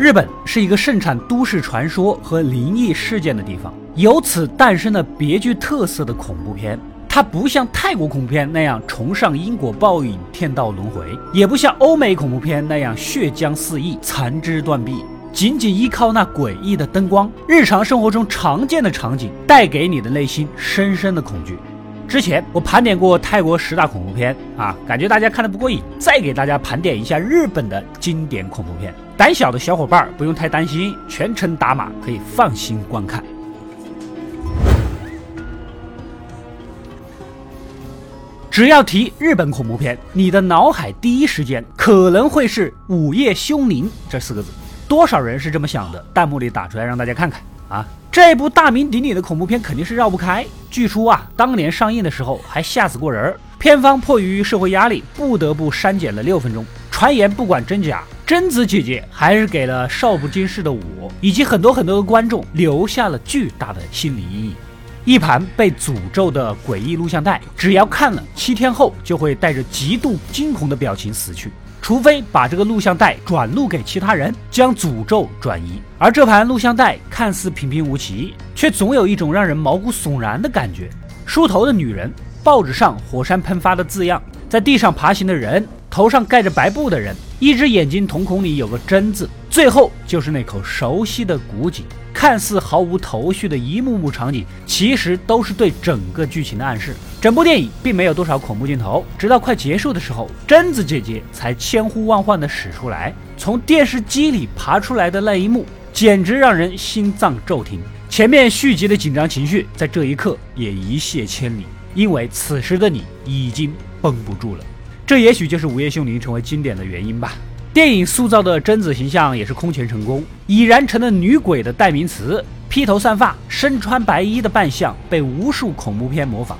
日本是一个盛产都市传说和灵异事件的地方，由此诞生了别具特色的恐怖片。它不像泰国恐怖片那样崇尚因果报应、天道轮回，也不像欧美恐怖片那样血浆四溢、残肢断臂。仅仅依靠那诡异的灯光，日常生活中常见的场景，带给你的内心深深的恐惧。之前我盘点过泰国十大恐怖片啊，感觉大家看的不过瘾，再给大家盘点一下日本的经典恐怖片。胆小的小伙伴不用太担心，全程打码可以放心观看。只要提日本恐怖片，你的脑海第一时间可能会是“午夜凶铃”这四个字。多少人是这么想的？弹幕里打出来让大家看看啊！这部大名鼎鼎的恐怖片肯定是绕不开。据说啊，当年上映的时候还吓死过人儿。片方迫于社会压力，不得不删减了六分钟。传言不管真假，贞子姐姐还是给了少不经事的我以及很多很多的观众留下了巨大的心理阴影。一盘被诅咒的诡异录像带，只要看了七天后，就会带着极度惊恐的表情死去。除非把这个录像带转录给其他人，将诅咒转移。而这盘录像带看似平平无奇，却总有一种让人毛骨悚然的感觉。梳头的女人，报纸上火山喷发的字样，在地上爬行的人，头上盖着白布的人，一只眼睛瞳孔里有个真字，最后就是那口熟悉的古井。看似毫无头绪的一幕幕场景，其实都是对整个剧情的暗示。整部电影并没有多少恐怖镜头，直到快结束的时候，贞子姐姐才千呼万唤地使出来，从电视机里爬出来的那一幕，简直让人心脏骤停。前面续集的紧张情绪，在这一刻也一泻千里，因为此时的你已经绷不住了。这也许就是《午夜凶铃》成为经典的原因吧。电影塑造的贞子形象也是空前成功，已然成了女鬼的代名词。披头散发、身穿白衣的扮相被无数恐怖片模仿。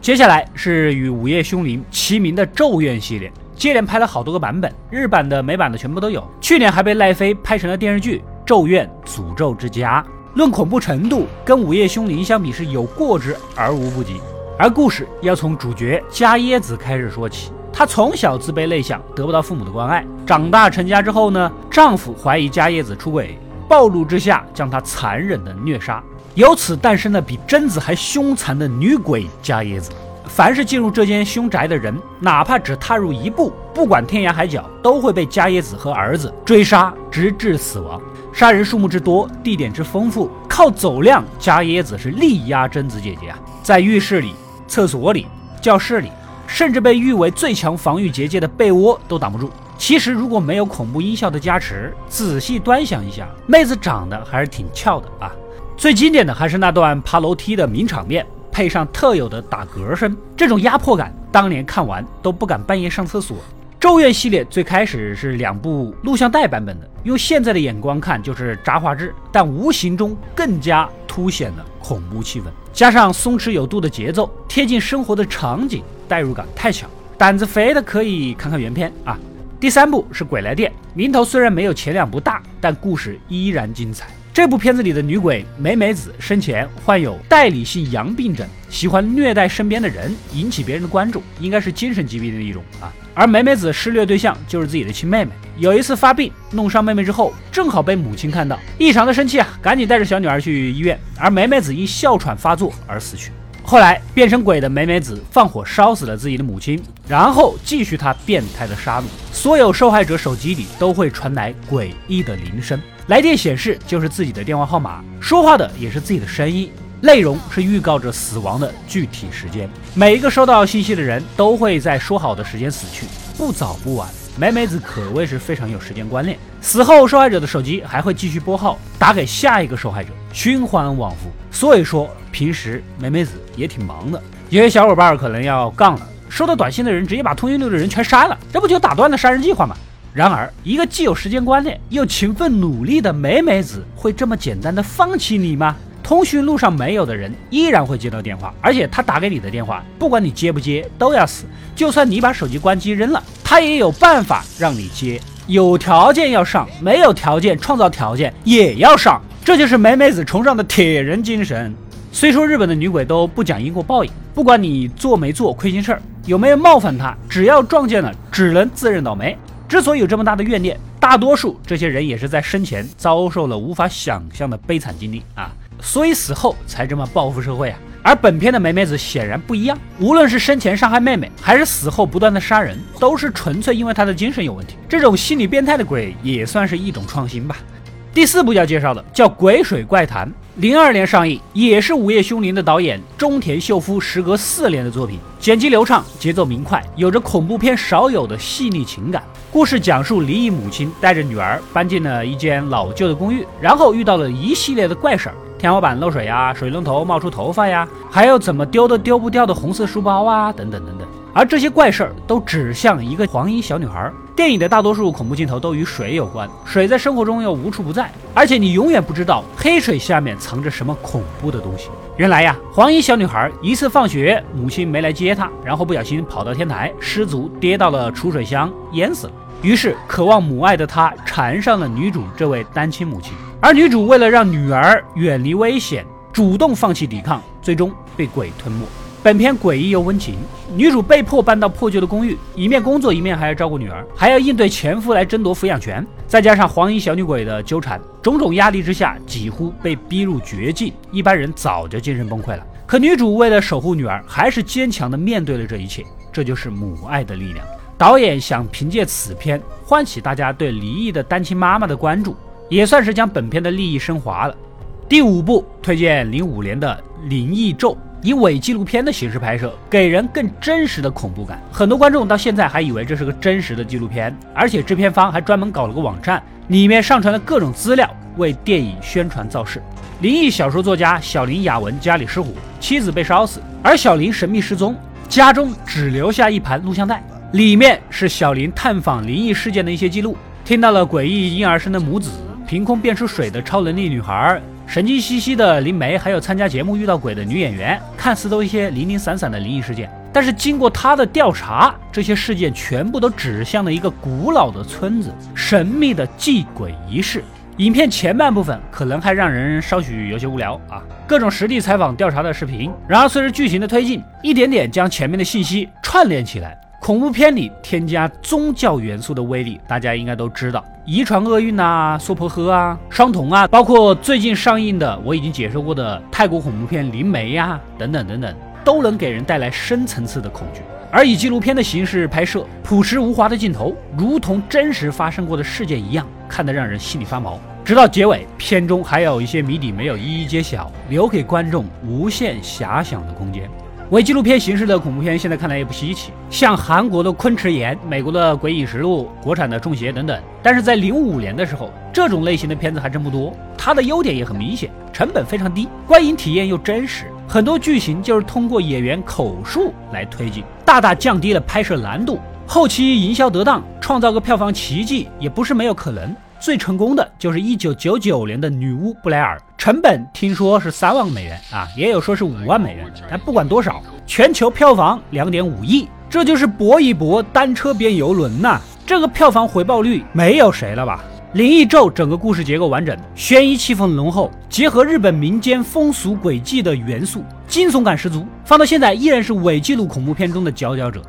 接下来是与《午夜凶铃》齐名的《咒怨》系列，接连拍了好多个版本，日版的、美版的全部都有。去年还被奈飞拍成了电视剧《咒怨：诅咒之家》。论恐怖程度，跟《午夜凶铃》相比是有过之而无不及。而故事要从主角加耶子开始说起。她从小自卑内向，得不到父母的关爱。长大成家之后呢，丈夫怀疑加叶子出轨，暴怒之下将她残忍的虐杀，由此诞生了比贞子还凶残的女鬼加叶子。凡是进入这间凶宅的人，哪怕只踏入一步，不管天涯海角，都会被加叶子和儿子追杀，直至死亡。杀人数目之多，地点之丰富，靠走量，加耶子是力压贞子姐姐啊！在浴室里、厕所里、教室里。甚至被誉为最强防御结界的被窝都挡不住。其实如果没有恐怖音效的加持，仔细端详一下，妹子长得还是挺俏的啊。最经典的还是那段爬楼梯的名场面，配上特有的打嗝声，这种压迫感，当年看完都不敢半夜上厕所。咒怨系列最开始是两部录像带版本的，用现在的眼光看就是渣画质，但无形中更加凸显了恐怖气氛。加上松弛有度的节奏，贴近生活的场景，代入感太强。胆子肥的可以看看原片啊。第三部是《鬼来电》，名头虽然没有前两部大，但故事依然精彩。这部片子里的女鬼美美子生前患有代理性阳病症，喜欢虐待身边的人，引起别人的关注，应该是精神疾病的一种啊。而美美子施虐对象就是自己的亲妹妹。有一次发病弄伤妹妹之后，正好被母亲看到，异常的生气啊，赶紧带着小女儿去医院。而美美子因哮喘发作而死去。后来变成鬼的美美子放火烧死了自己的母亲，然后继续她变态的杀戮。所有受害者手机里都会传来诡异的铃声。来电显示就是自己的电话号码，说话的也是自己的声音，内容是预告着死亡的具体时间。每一个收到信息的人都会在说好的时间死去，不早不晚。美美子可谓是非常有时间观念，死后受害者的手机还会继续拨号，打给下一个受害者，循环往复。所以说，平时美美子也挺忙的。有些小伙伴可能要杠了，收到短信的人直接把通讯录的人全删了，这不就打断了杀人计划吗？然而，一个既有时间观念又勤奋努力的美美子，会这么简单的放弃你吗？通讯录上没有的人，依然会接到电话，而且他打给你的电话，不管你接不接，都要死。就算你把手机关机扔了，他也有办法让你接。有条件要上，没有条件创造条件也要上，这就是美美子崇尚的铁人精神。虽说日本的女鬼都不讲因果报应，不管你做没做亏心事儿，有没有冒犯她，只要撞见了，只能自认倒霉。之所以有这么大的怨念，大多数这些人也是在生前遭受了无法想象的悲惨经历啊，所以死后才这么报复社会啊。而本片的梅梅子显然不一样，无论是生前伤害妹妹，还是死后不断的杀人，都是纯粹因为她的精神有问题。这种心理变态的鬼也算是一种创新吧。第四部要介绍的叫《鬼水怪谈》，零二年上映，也是《午夜凶铃》的导演中田秀夫时隔四年的作品，剪辑流畅，节奏明快，有着恐怖片少有的细腻情感。故事讲述离异母亲带着女儿搬进了一间老旧的公寓，然后遇到了一系列的怪事儿。天花板漏水呀，水龙头冒出头发呀，还有怎么丢都丢不掉的红色书包啊，等等等等。而这些怪事儿都指向一个黄衣小女孩。电影的大多数恐怖镜头都与水有关，水在生活中又无处不在，而且你永远不知道黑水下面藏着什么恐怖的东西。原来呀，黄衣小女孩一次放学，母亲没来接她，然后不小心跑到天台，失足跌到了储水箱，淹死了。于是，渴望母爱的她缠上了女主这位单亲母亲。而女主为了让女儿远离危险，主动放弃抵抗，最终被鬼吞没。本片诡异又温情，女主被迫搬到破旧的公寓，一面工作，一面还要照顾女儿，还要应对前夫来争夺抚养权，再加上黄衣小女鬼的纠缠，种种压力之下，几乎被逼入绝境。一般人早就精神崩溃了。可女主为了守护女儿，还是坚强地面对了这一切。这就是母爱的力量。导演想凭借此片唤起大家对离异的单亲妈妈的关注。也算是将本片的利益升华了。第五部推荐零五年的《灵异咒》，以伪纪录片的形式拍摄，给人更真实的恐怖感。很多观众到现在还以为这是个真实的纪录片，而且制片方还专门搞了个网站，里面上传了各种资料，为电影宣传造势。灵异小说作家小林雅文家里失火，妻子被烧死，而小林神秘失踪，家中只留下一盘录像带，里面是小林探访灵异事件的一些记录，听到了诡异婴儿声的母子。凭空变出水的超能力女孩，神经兮兮的灵媒，还有参加节目遇到鬼的女演员，看似都一些零零散散的灵异事件。但是经过他的调查，这些事件全部都指向了一个古老的村子，神秘的祭鬼仪式。影片前半部分可能还让人稍许有些无聊啊，各种实地采访调查的视频。然而随着剧情的推进，一点点将前面的信息串联起来。恐怖片里添加宗教元素的威力，大家应该都知道，遗传厄运啊，娑婆诃啊，双瞳啊，包括最近上映的我已经解说过的泰国恐怖片《灵媒》呀，等等等等，都能给人带来深层次的恐惧。而以纪录片的形式拍摄，朴实无华的镜头，如同真实发生过的事件一样，看得让人心里发毛。直到结尾，片中还有一些谜底没有一一揭晓，留给观众无限遐想的空间。伪纪录片形式的恐怖片，现在看来也不稀奇，像韩国的《昆池岩》、美国的《鬼影实录》、国产的《中邪》等等。但是在零五年的时候，这种类型的片子还真不多。它的优点也很明显，成本非常低，观影体验又真实，很多剧情就是通过演员口述来推进，大大降低了拍摄难度，后期营销得当，创造个票房奇迹也不是没有可能。最成功的就是一九九九年的《女巫布莱尔》，成本听说是三万美元啊，也有说是五万美元。但不管多少，全球票房两点五亿，这就是搏一搏，单车变游轮呐！这个票房回报率没有谁了吧？《灵异咒》整个故事结构完整，悬疑气氛浓厚，结合日本民间风俗诡计的元素，惊悚感十足。放到现在，依然是伪纪录恐怖片中的佼佼者。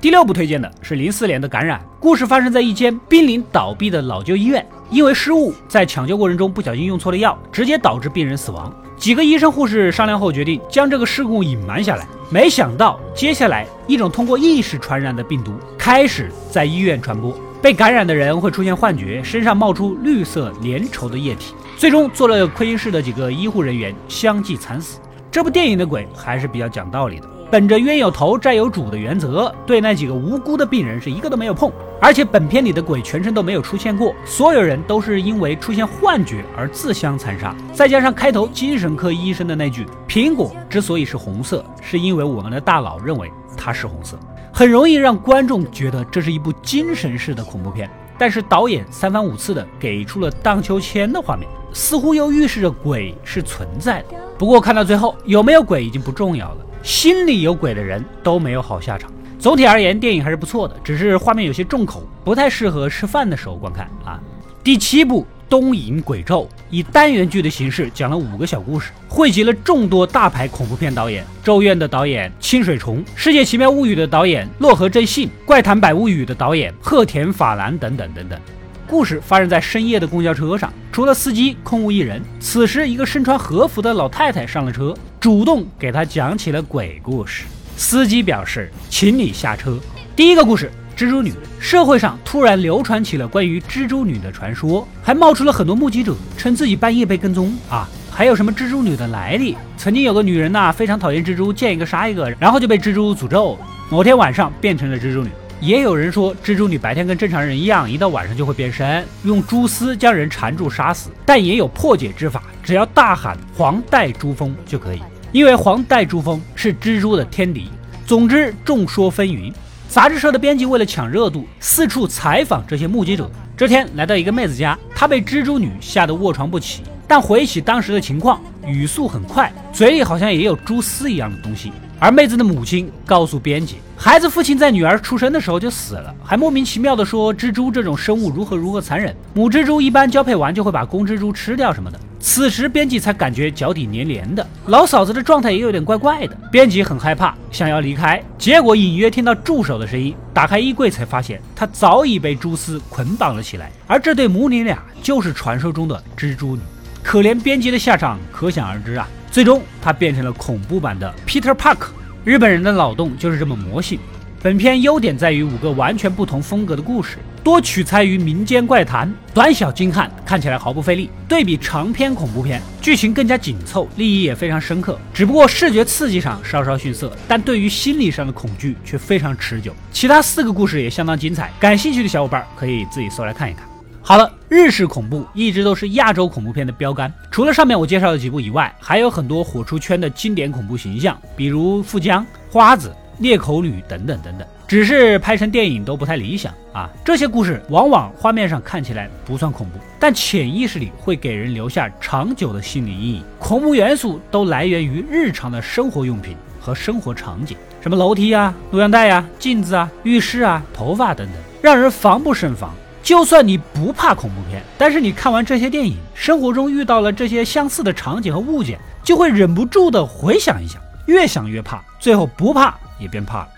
第六部推荐的是零四年的《感染》，故事发生在一间濒临倒闭的老旧医院。因为失误，在抢救过程中不小心用错了药，直接导致病人死亡。几个医生护士商量后决定将这个事故隐瞒下来。没想到，接下来一种通过意识传染的病毒开始在医院传播。被感染的人会出现幻觉，身上冒出绿色粘稠的液体。最终，做了亏心事的几个医护人员相继惨死。这部电影的鬼还是比较讲道理的。本着冤有头债有主的原则，对那几个无辜的病人是一个都没有碰。而且本片里的鬼全程都没有出现过，所有人都是因为出现幻觉而自相残杀。再加上开头精神科医生的那句“苹果之所以是红色，是因为我们的大脑认为它是红色”，很容易让观众觉得这是一部精神式的恐怖片。但是导演三番五次的给出了荡秋千的画面，似乎又预示着鬼是存在的。不过看到最后，有没有鬼已经不重要了。心里有鬼的人都没有好下场。总体而言，电影还是不错的，只是画面有些重口，不太适合吃饭的时候观看啊。第七部《东瀛鬼咒》以单元剧的形式讲了五个小故事，汇集了众多大牌恐怖片导演：《咒怨》的导演清水崇，《世界奇妙物语》的导演洛河真信，《怪谈百物语》的导演鹤田法兰等等等等。故事发生在深夜的公交车上，除了司机，空无一人。此时，一个身穿和服的老太太上了车，主动给他讲起了鬼故事。司机表示：“请你下车。”第一个故事：蜘蛛女。社会上突然流传起了关于蜘蛛女的传说，还冒出了很多目击者，称自己半夜被跟踪啊。还有什么蜘蛛女的来历？曾经有个女人呐，非常讨厌蜘蛛，见一个杀一个，然后就被蜘蛛诅咒，某天晚上变成了蜘蛛女。也有人说，蜘蛛女白天跟正常人一样，一到晚上就会变身，用蛛丝将人缠住杀死。但也有破解之法，只要大喊“黄带珠峰”就可以，因为黄带珠峰是蜘蛛的天敌。总之，众说纷纭。杂志社的编辑为了抢热度，四处采访这些目击者。这天来到一个妹子家，她被蜘蛛女吓得卧床不起，但回忆起当时的情况，语速很快，嘴里好像也有蛛丝一样的东西。而妹子的母亲告诉编辑，孩子父亲在女儿出生的时候就死了，还莫名其妙的说蜘蛛这种生物如何如何残忍，母蜘蛛一般交配完就会把公蜘蛛吃掉什么的。此时编辑才感觉脚底黏黏的，老嫂子的状态也有点怪怪的。编辑很害怕，想要离开，结果隐约听到助手的声音，打开衣柜才发现他早已被蛛丝捆绑了起来，而这对母女俩就是传说中的蜘蛛女。可怜编辑的下场可想而知啊！最终，他变成了恐怖版的 Peter Park。日本人的脑洞就是这么魔性。本片优点在于五个完全不同风格的故事，多取材于民间怪谈，短小精悍，看起来毫不费力。对比长篇恐怖片，剧情更加紧凑，立意也非常深刻。只不过视觉刺激上稍稍逊色，但对于心理上的恐惧却非常持久。其他四个故事也相当精彩，感兴趣的小伙伴可以自己搜来看一看。好了，日式恐怖一直都是亚洲恐怖片的标杆。除了上面我介绍的几部以外，还有很多火出圈的经典恐怖形象，比如富江、花子、裂口女等等等等。只是拍成电影都不太理想啊。这些故事往往画面上看起来不算恐怖，但潜意识里会给人留下长久的心理阴影。恐怖元素都来源于日常的生活用品和生活场景，什么楼梯啊、录像带呀、镜子啊、浴室啊、头发等等，让人防不胜防。就算你不怕恐怖片，但是你看完这些电影，生活中遇到了这些相似的场景和物件，就会忍不住的回想一下，越想越怕，最后不怕也变怕了。